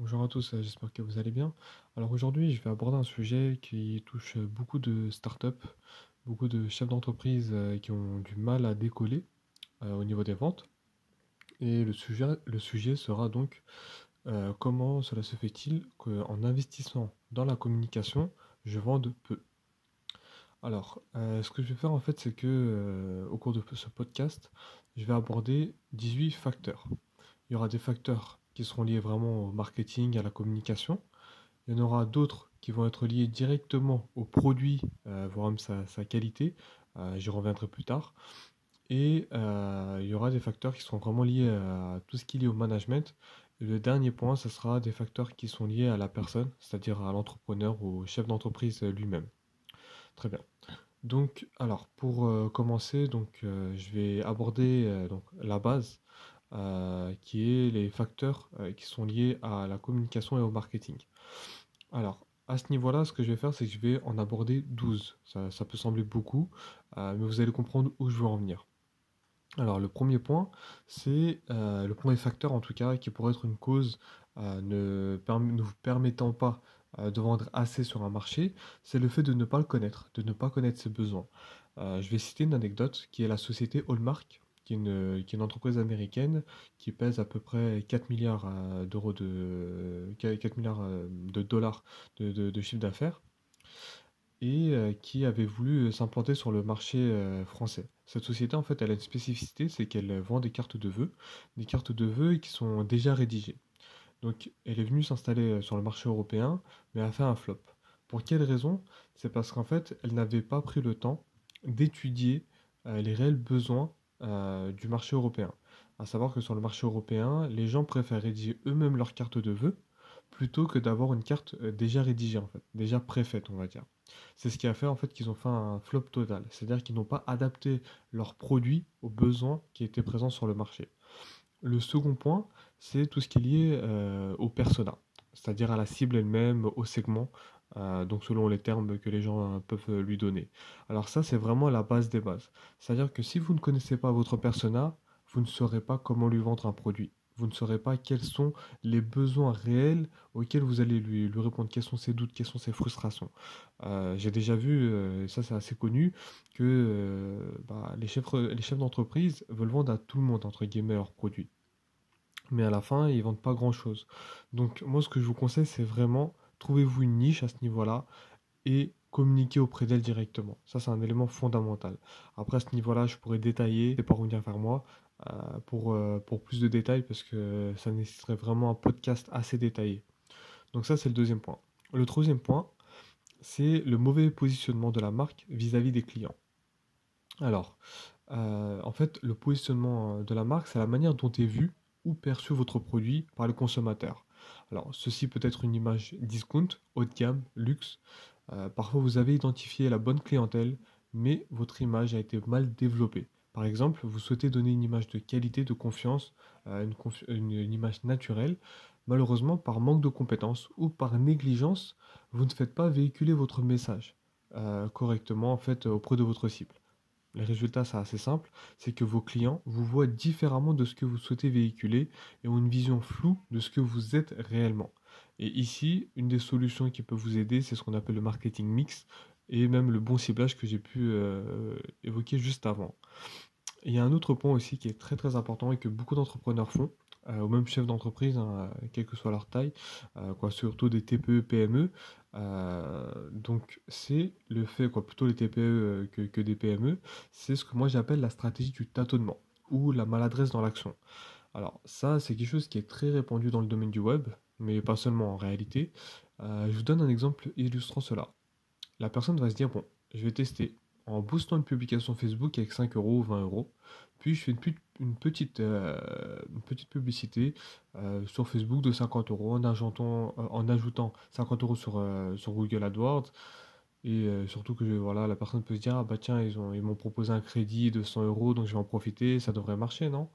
Bonjour à tous, euh, j'espère que vous allez bien. Alors aujourd'hui, je vais aborder un sujet qui touche beaucoup de startups, beaucoup de chefs d'entreprise euh, qui ont du mal à décoller euh, au niveau des ventes. Et le sujet, le sujet sera donc comment cela se fait-il qu'en investissant dans la communication, je vende peu? Alors, ce que je vais faire en fait, c'est que au cours de ce podcast, je vais aborder 18 facteurs. Il y aura des facteurs qui seront liés vraiment au marketing, à la communication. Il y en aura d'autres qui vont être liés directement au produit, euh, voire même sa, qualité. Euh, j'y reviendrai plus tard. Et euh, il y aura des facteurs qui seront vraiment liés à tout ce qui est lié au management. Et le dernier point, ce sera des facteurs qui sont liés à la personne, c'est-à-dire à l'entrepreneur ou au chef d'entreprise lui-même. Très bien. Donc, alors, pour commencer, donc, je vais aborder donc, la base, euh, qui est les facteurs euh, qui sont liés à la communication et au marketing. Alors, à ce niveau-là, ce que je vais faire, c'est que je vais en aborder 12. Ça, peut sembler beaucoup, euh, mais vous allez comprendre où je veux en venir. Alors, le premier point, c'est le premier facteur en tout cas qui pourrait être une cause ne, ne vous permettant pas de vendre assez sur un marché, c'est le fait de ne pas le connaître, de ne pas connaître ses besoins. Je vais citer une anecdote qui est la société Hallmark, qui est une, entreprise américaine qui pèse à peu près 4 milliards euh, d'euros de 4 milliards euh, de dollars de, de- chiffre d'affaires et euh, qui avait voulu euh, s'implanter sur le marché euh, français. Cette société, en fait, elle a une spécificité, c'est qu'elle euh, vend des cartes de vœux, des cartes de vœux qui sont déjà rédigées. Donc, elle est venue s'installer euh, sur le marché européen, mais a fait un flop. Pour quelle raison? C'est parce qu'en fait, elle n'avait pas pris le temps d'étudier euh, les réels besoins euh, du marché européen. À savoir que sur le marché européen, les gens préfèrent rédiger eux-mêmes leur carte de vœux plutôt que d'avoir une carte euh, déjà rédigée, en fait, déjà préfaite, on va dire. C'est ce qui a fait en fait qu'ils ont fait un flop total. C'est-à-dire qu'ils n'ont pas adapté leurs produits aux besoins qui étaient présents sur le marché. Le second point, c'est tout ce qui est lié euh, au persona, c'est-à-dire à la cible elle-même, au segment, euh, donc selon les termes que les gens euh, peuvent euh, lui donner. Alors ça, c'est vraiment la base des bases. C'est-à-dire que si vous ne connaissez pas votre persona, vous ne saurez pas comment lui vendre un produit. Vous ne saurez pas quels sont les besoins réels auxquels vous allez lui, répondre, quels sont ses doutes, quelles sont ses frustrations. J'ai déjà vu, ça c'est assez connu, que bah, les chefs, les chefs d'entreprise veulent vendre à tout le monde, entre guillemets, leurs produits mais à la fin, ils vendent pas grand-chose. Donc moi, ce que je vous conseille, c'est vraiment trouvez-vous une niche à ce niveau-là et communiquez auprès d'elle directement. Ça, c'est un élément fondamental. Après, à ce niveau-là, je pourrais détailler, et pas revenir vers moi euh, pour, euh, pour plus de détails parce que ça nécessiterait vraiment un podcast assez détaillé. Donc ça, c'est le deuxième point. Le troisième point, c'est le mauvais positionnement de la marque vis-à-vis des clients. Alors, euh, en fait, le positionnement de la marque, c'est la manière dont est vu ou perçu votre produit par le consommateur. Alors, ceci peut être une image discount, haut de gamme, luxe. Euh, parfois, vous avez identifié la bonne clientèle, mais votre image a été mal développée. Par exemple, vous souhaitez donner une image de qualité, de confiance, euh, une, image naturelle. Malheureusement, par manque de compétences ou par négligence, vous ne faites pas véhiculer votre message euh, correctement en fait auprès de votre cible. Les résultats, c'est assez simple, c'est que vos clients vous voient différemment de ce que vous souhaitez véhiculer et ont une vision floue de ce que vous êtes réellement. Et ici, une des solutions qui peut vous aider, c'est ce qu'on appelle le marketing mix et même le bon ciblage que j'ai pu euh, évoquer juste avant. Il y a un autre point aussi qui est très très important et que beaucoup d'entrepreneurs font, euh, ou même chefs d'entreprise, hein, euh, quelle que soit leur taille, euh, quoi, surtout des TPE, PME. Euh, donc c'est le fait, quoi, plutôt les TPE euh, que, des PME, c'est ce que moi j'appelle la stratégie du tâtonnement ou la maladresse dans l'action. Alors ça, c'est quelque chose qui est très répandu dans le domaine du web, mais pas seulement en réalité. Euh, je vous donne un exemple illustrant cela. La personne va se dire, bon, je vais tester en boostant une publication Facebook avec 5 euros ou 20 euros, puis je fais une, une petite, euh, une petite publicité euh, sur Facebook de 50 euros en ajoutant, euh, en ajoutant 50 euros sur, euh, Google AdWords. Et euh, surtout que voilà, la personne peut se dire, ah bah tiens, ils ont, ils m'ont proposé un crédit de 100 euros, donc je vais en profiter, ça devrait marcher, non?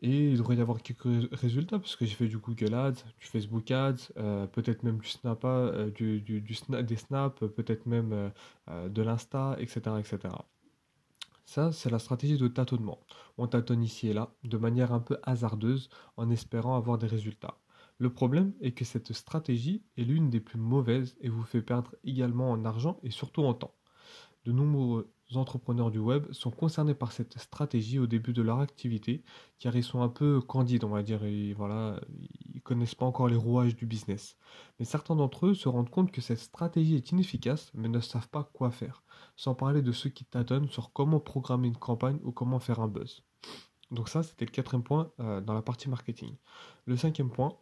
Et il devrait y avoir quelques rés- résultats, parce que j'ai fait du Google Ads, du Facebook Ads, euh, peut-être même du Snap, euh, du, des Snaps, peut-être même euh, de l'Insta, etc., etc. Ça, c'est la stratégie de tâtonnement. On tâtonne ici et là, de manière un peu hasardeuse, en espérant avoir des résultats. Le problème est que cette stratégie est l'une des plus mauvaises et vous fait perdre également en argent et surtout en temps. De nombreux entrepreneurs du web sont concernés par cette stratégie au début de leur activité, car ils sont un peu candides, on va dire, et voilà, ils connaissent pas encore les rouages du business. Mais certains d'entre eux se rendent compte que cette stratégie est inefficace, mais ne savent pas quoi faire, sans parler de ceux qui tâtonnent sur comment programmer une campagne ou comment faire un buzz. Donc ça, c'était le quatrième point euh, dans la partie marketing. Le cinquième point,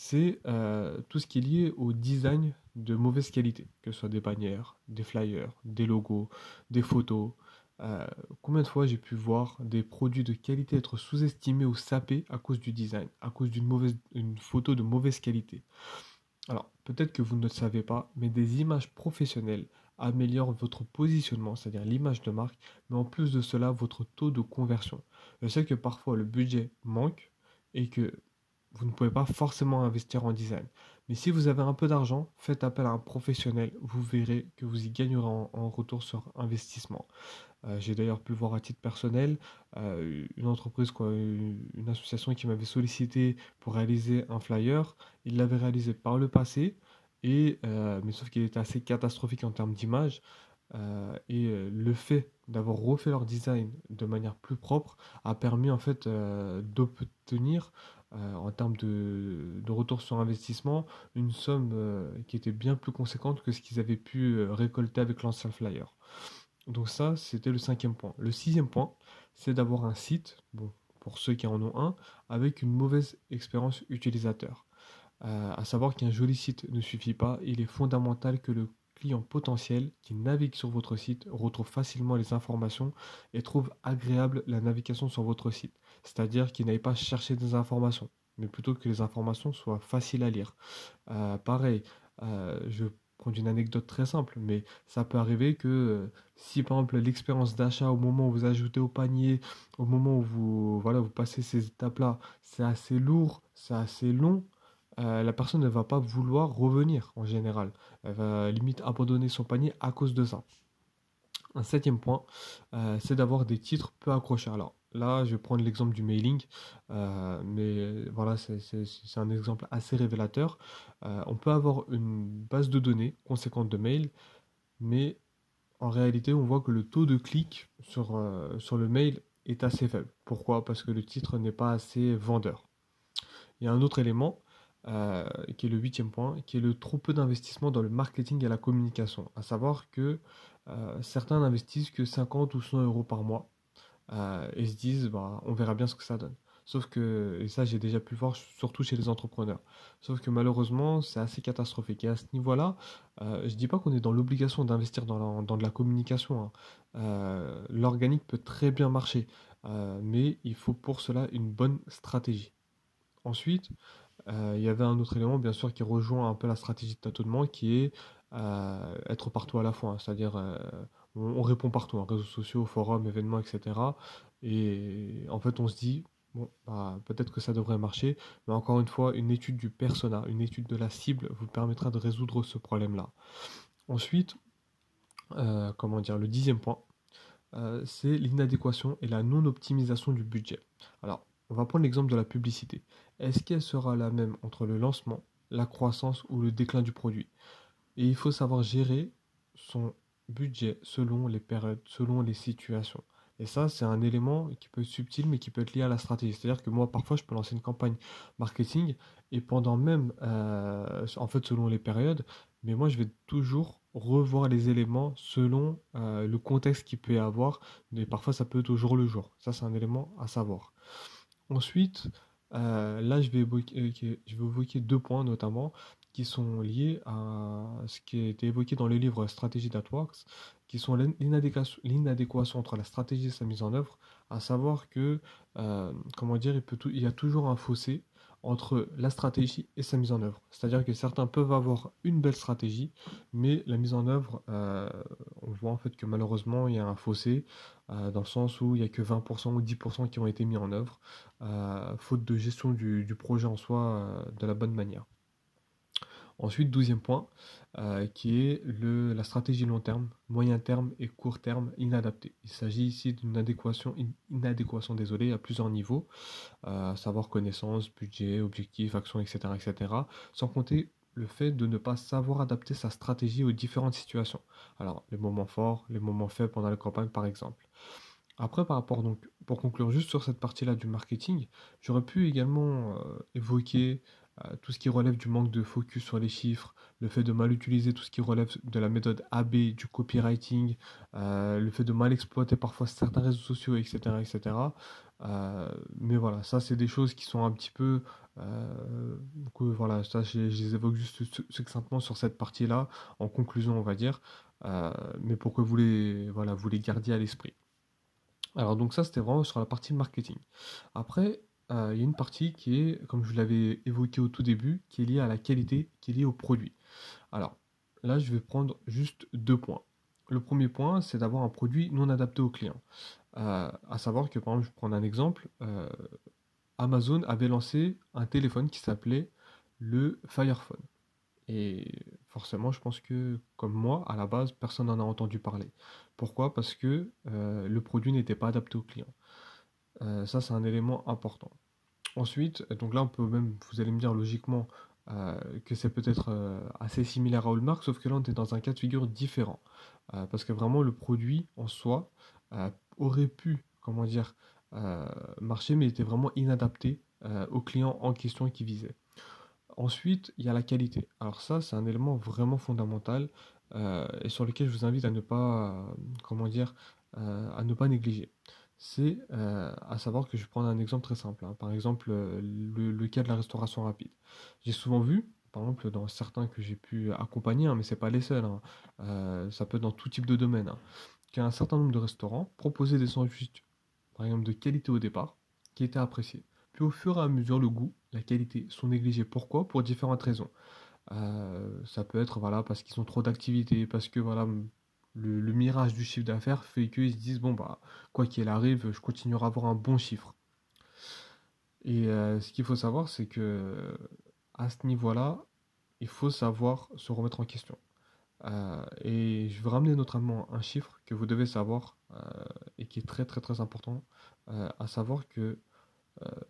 c'est euh, tout ce qui est lié au design de mauvaise qualité, que ce soit des bannières, des flyers, des logos, des photos. Euh, combien de fois j'ai pu voir des produits de qualité être sous-estimés ou sapés à cause du design, à cause d'une mauvaise, photo de mauvaise qualité? Alors, peut-être que vous ne le savez pas, mais des images professionnelles améliorent votre positionnement, c'est-à-dire l'image de marque, mais en plus de cela, votre taux de conversion. Je sais que parfois le budget manque et que vous ne pouvez pas forcément investir en design. Mais si vous avez un peu d'argent, faites appel à un professionnel. Vous verrez que vous y gagnerez en, retour sur investissement. Euh, j'ai d'ailleurs pu voir à titre personnel. Euh, une entreprise, une association qui m'avait sollicité pour réaliser un flyer. Il l'avait réalisé par le passé. Et, euh, mais sauf qu'il était assez catastrophique en termes d'image. Et le fait d'avoir refait leur design de manière plus propre a permis en fait d'obtenir euh, en termes de, retour sur investissement, une somme euh, qui était bien plus conséquente que ce qu'ils avaient pu euh, récolter avec l'ancien flyer. Donc ça, c'était le cinquième point. Le sixième point, c'est d'avoir un site, bon, pour ceux qui en ont un, avec une mauvaise expérience utilisateur. à savoir qu'un joli site ne suffit pas, il est fondamental que le client potentiel qui navigue sur votre site retrouve facilement les informations et trouve agréable la navigation sur votre site. C'est-à-dire qu'il n'aille pas chercher des informations, mais plutôt que les informations soient faciles à lire. Euh, pareil, euh, je prends une anecdote très simple, mais ça peut arriver que euh, si par exemple l'expérience d'achat au moment où vous ajoutez au panier, au moment où vous, voilà, vous passez ces étapes-là, c'est assez lourd, c'est assez long, euh, la personne ne va pas vouloir revenir en général. Elle va limite abandonner son panier à cause de ça. Un septième point, euh, c'est d'avoir des titres peu accrocheurs. Alors là, je vais prendre l'exemple du mailing, euh, mais voilà, c'est un exemple assez révélateur. on peut avoir une base de données conséquente de mails, mais en réalité, on voit que le taux de clic sur, sur le mail est assez faible. Pourquoi? Parce que le titre n'est pas assez vendeur. Il y a un autre élément, euh, qui est le huitième point, qui est le trop peu d'investissement dans le marketing et la communication. À savoir que euh, certains n'investissent que 50 ou 100 euros par mois euh, et se disent bah, on verra bien ce que ça donne. Sauf que, et ça j'ai déjà pu voir surtout chez les entrepreneurs, sauf que malheureusement c'est assez catastrophique. Et à ce niveau-là, je dis pas qu'on est dans l'obligation d'investir dans, de la communication. Hein. L'organique peut très bien marcher, mais il faut pour cela une bonne stratégie. Ensuite, il y avait un autre élément, bien sûr, qui rejoint un peu la stratégie de tâtonnement, qui est euh, être partout à la fois. Hein. C'est-à-dire, euh, on, répond partout, hein, réseaux sociaux, forums, événements, etc. Et en fait, on se dit, bon, bah, peut-être que ça devrait marcher, mais encore une fois, une étude du persona, une étude de la cible vous permettra de résoudre ce problème-là. Ensuite, comment dire, le dixième point, c'est l'inadéquation et la non-optimisation du budget. Alors, on va prendre l'exemple de la publicité. Est-ce qu'elle sera la même entre le lancement, la croissance ou le déclin du produit? Et il faut savoir gérer son budget selon les périodes, selon les situations. Et ça, c'est un élément qui peut être subtil, mais qui peut être lié à la stratégie. C'est-à-dire que moi, parfois, je peux lancer une campagne marketing et pendant même, euh, en fait, selon les périodes, mais moi, je vais toujours revoir les éléments selon euh, le contexte qu'il peut y avoir. Mais parfois, ça peut être au jour le jour. Ça, c'est un élément à savoir. Ensuite, euh, là, je vais, évoquer, je vais évoquer deux points notamment qui sont liés à ce qui a été évoqué dans le livre Stratégie That Works, qui sont l'inadéquation entre la stratégie et sa mise en œuvre, à savoir que, euh, comment dire, il, il y a toujours un fossé entre la stratégie et sa mise en œuvre. C'est-à-dire que certains peuvent avoir une belle stratégie, mais la mise en œuvre, euh, on voit en fait que malheureusement il y a un fossé, euh, dans le sens où il n'y a que 20% ou 10% qui ont été mis en œuvre, euh, faute de gestion du, projet en soi de la bonne manière. Ensuite, douzième point, euh, qui est la stratégie long terme, moyen terme et court terme inadaptée. Il s'agit ici d'une adéquation, inadéquation désolé, à plusieurs niveaux, euh, savoir connaissance, budget, objectif, action, etc.. Sans compter le fait de ne pas savoir adapter sa stratégie aux différentes situations. Alors, les moments forts, les moments faibles pendant la campagne, par exemple. Après, par rapport donc, pour conclure juste sur cette partie-là du marketing, j'aurais pu également euh, évoquer tout ce qui relève du manque de focus sur les chiffres, le fait de mal utiliser tout ce qui relève de la méthode AB, du copywriting, euh, le fait de mal exploiter parfois certains réseaux sociaux, etc. etc. Euh, mais voilà, ça c'est des choses qui sont un petit peu... voilà, ça je, les évoque juste succinctement sur cette partie-là, en conclusion on va dire, mais pour que vous les, voilà, vous les gardiez à l'esprit. Alors donc ça c'était vraiment sur la partie marketing. Après, euh, il y a une partie qui est, comme je l'avais évoqué au tout début, qui est liée à la qualité, qui est liée au produit. Alors là, je vais prendre juste deux points. Le premier point, c'est d'avoir un produit non adapté au client. Euh, à savoir que, par exemple, je prends un exemple, euh, Amazon avait lancé un téléphone qui s'appelait le Fire Phone. Et forcément, je pense que, comme moi, à la base, personne n'en a entendu parler. Pourquoi? Parce que le produit n'était pas adapté au client. Euh, ça, c'est un élément important. Ensuite, donc là, on peut même, vous allez me dire logiquement euh, que c'est peut-être euh, assez similaire à Hallmark, sauf que là, on est dans un cas de figure différent. parce que vraiment, le produit en soi aurait pu, comment dire, marcher, mais était vraiment inadapté au client en question qui visait. Ensuite, il y a la qualité. Alors ça, c'est un élément vraiment fondamental et sur lequel je vous invite à ne pas, comment dire, à ne pas négliger c'est euh, à savoir que je vais prendre un exemple très simple. Hein. Par exemple, euh, le, cas de la restauration rapide. J'ai souvent vu, par exemple, dans certains que j'ai pu accompagner, hein, mais ce n'est pas les seuls, hein, euh, ça peut être dans tout type de domaine, qu'un certain nombre de restaurants proposaient des sandwichs, par exemple, de qualité au départ, qui étaient appréciés. Puis au fur et à mesure, le goût, la qualité sont négligés. Pourquoi? Pour différentes raisons. ça peut être voilà, parce qu'ils ont trop d'activités, parce que voilà, le, mirage du chiffre d'affaires fait qu'ils se disent bon bah quoi qu'il arrive, je continuerai à avoir un bon chiffre. Et euh, ce qu'il faut savoir, c'est que à ce niveau-là, il faut savoir se remettre en question. Euh, et je veux ramener notamment un chiffre que vous devez savoir euh, et qui est très très très important, à savoir que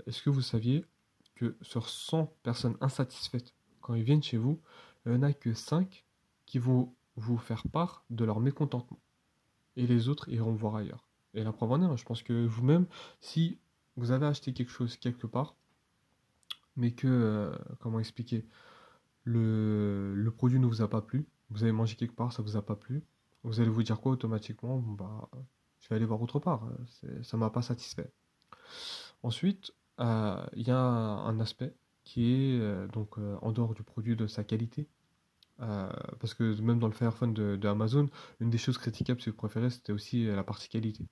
est-ce que vous saviez que sur 100 personnes insatisfaites quand ils viennent chez vous, il n'y en a que 5 qui vont vous faire part de leur mécontentement. Et les autres iront voir ailleurs. Et la preuve en est, hein, je pense que vous-même, si vous avez acheté quelque chose quelque part, mais que, euh, comment expliquer, le, le, produit ne vous a pas plu, vous avez mangé quelque part, ça vous a pas plu, vous allez vous dire quoi automatiquement? Bah, Je vais aller voir autre part, ça m'a pas satisfait. Ensuite, euh, il y a un aspect qui est euh, donc en dehors du produit de sa qualité, euh, parce que même dans le Fire Phone de, Amazon, une des choses critiquables, si vous préférez, c'était aussi la partie qualité.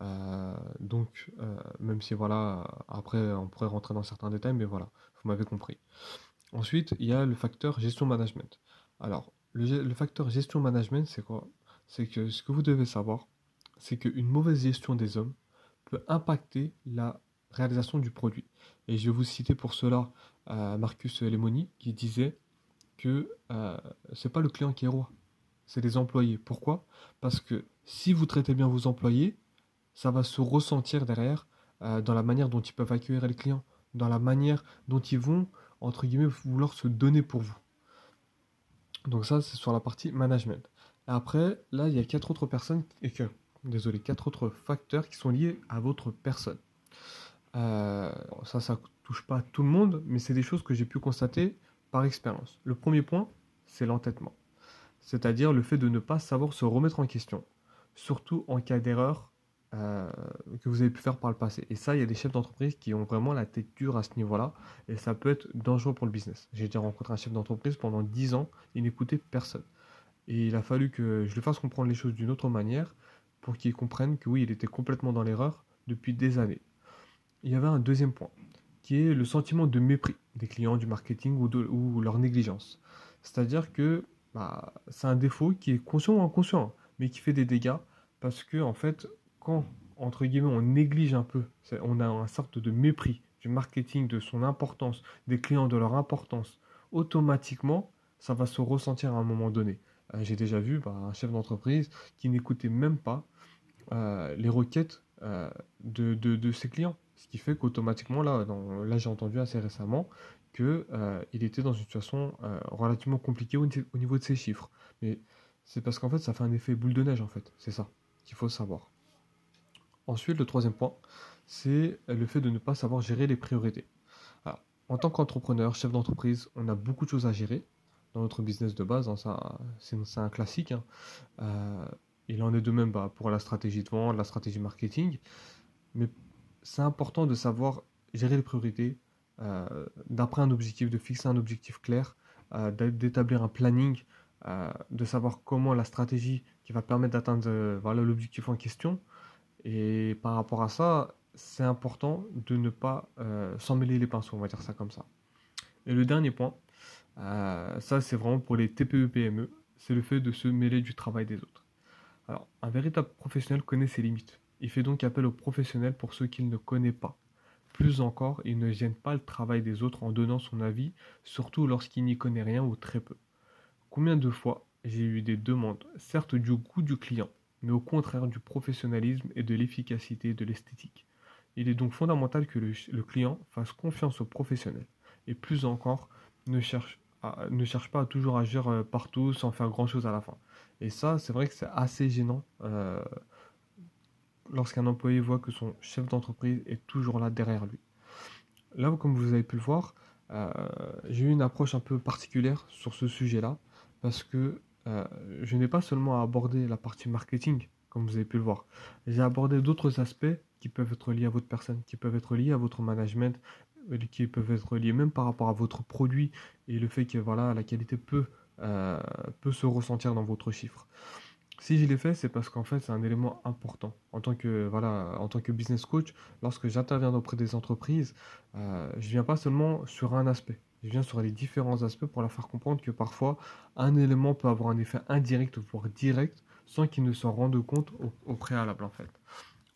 Euh, donc, euh, même si voilà, après on pourrait rentrer dans certains détails, mais voilà, vous m'avez compris. Ensuite, il y a le facteur gestion management. Alors, le, le facteur gestion management, c'est quoi? C'est que ce que vous devez savoir, c'est qu'une mauvaise gestion des hommes peut impacter la réalisation du produit. Et je vais vous citer pour cela Marcus Lemoni qui disait que euh, c'est pas le client qui est roi, c'est les employés. Pourquoi? Parce que si vous traitez bien vos employés, ça va se ressentir derrière euh, dans la manière dont ils peuvent accueillir les clients, dans la manière dont ils vont, entre guillemets, vouloir se donner pour vous. Donc ça, c'est sur la partie management. Après, là, il y a quatre autres personnes, et que, désolé, quatre autres facteurs qui sont liés à votre personne. Euh, ça, ça touche pas tout le monde, mais c'est des choses que j'ai pu constater par expérience. Le premier point, c'est l'entêtement. C'est-à-dire le fait de ne pas savoir se remettre en question, surtout en cas d'erreur euh, que vous avez pu faire par le passé. Et ça, il y a des chefs d'entreprise qui ont vraiment la tête dure à ce niveau-là, et ça peut être dangereux pour le business. J'ai déjà rencontré un chef d'entreprise pendant 10 ans, il n'écoutait personne. Et il a fallu que je lui fasse comprendre les choses d'une autre manière pour qu'il comprenne que oui, il était complètement dans l'erreur depuis des années. Il y avait un deuxième point qui est le sentiment de mépris des clients du marketing ou, de, leur négligence. C'est-à-dire que bah, c'est un défaut qui est conscient ou inconscient, mais qui fait des dégâts parce que, en fait, quand, entre guillemets, on néglige un peu, on a un sorte de mépris du marketing, de son importance, des clients, de leur importance, automatiquement, ça va se ressentir à un moment donné. Euh, j'ai déjà vu bah, un chef d'entreprise qui n'écoutait même pas euh, les requêtes euh, de, ses clients. Ce qui fait qu'automatiquement, là, là j'ai entendu assez récemment qu'il il était dans une situation relativement compliquée au, au, niveau de ses chiffres. Mais c'est parce qu'en fait, ça fait un effet boule de neige, en fait. C'est ça qu'il faut savoir. Ensuite, le troisième point, c'est le fait de ne pas savoir gérer les priorités. en tant qu'entrepreneur, chef d'entreprise, on a beaucoup de choses à gérer dans notre business de base. Hein, c'est, un classique. Hein. Euh, il en est de même bah, pour la stratégie de vente, la stratégie marketing. Mais c'est important de savoir gérer les priorités, euh, d'après un objectif, de fixer un objectif clair, euh, d'établir un planning, de savoir comment la stratégie qui va permettre d'atteindre voilà, l'objectif en question. Et par rapport à ça, c'est important de ne pas s'en mêler les pinceaux, on va dire ça comme ça. Et le dernier point, euh, ça, c'est vraiment pour les TPE-PME. C'est le fait de se mêler du travail des autres. Alors, un véritable professionnel connaît ses limites. Il fait donc appel aux professionnels pour ceux qu'il ne connaît pas. Plus encore, il ne gêne pas le travail des autres en donnant son avis, surtout lorsqu'il n'y connaît rien ou très peu. Combien de fois j'ai eu des demandes, certes du goût du client, mais au contraire du professionnalisme et de l'efficacité de l'esthétique. Il est donc fondamental que le, client fasse confiance aux professionnels, et plus encore, ne cherche ne cherche pas à toujours agir euh, partout sans faire grand chose à la fin. Et ça, c'est vrai que c'est assez gênant euh, lorsqu'un employé voit que son chef d'entreprise est toujours là derrière lui. Là, comme vous avez pu le voir, euh, j'ai eu une approche un peu particulière sur ce sujet-là parce que je n'ai pas seulement à aborder la partie marketing, comme vous avez pu le voir. J'ai abordé d'autres aspects qui peuvent être liés à votre personne, qui peuvent être liés à votre management, euh, qui peuvent être liés même par rapport à votre produit et le fait que voilà, la qualité euh, peut se ressentir dans votre chiffre. Si je l'ai fait, c'est parce qu'en fait, c'est un élément important. En tant que, business coach, lorsque j'interviens auprès des entreprises, euh, je viens pas seulement sur un aspect. Je viens sur les différents aspects pour leur faire comprendre que parfois, un élément peut avoir un effet indirect, voire direct, sans qu'ils ne s'en rendent compte au, au préalable, en fait.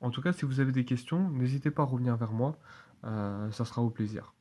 En tout cas, si vous avez des questions, n'hésitez pas à revenir vers moi. Euh, ça sera au plaisir.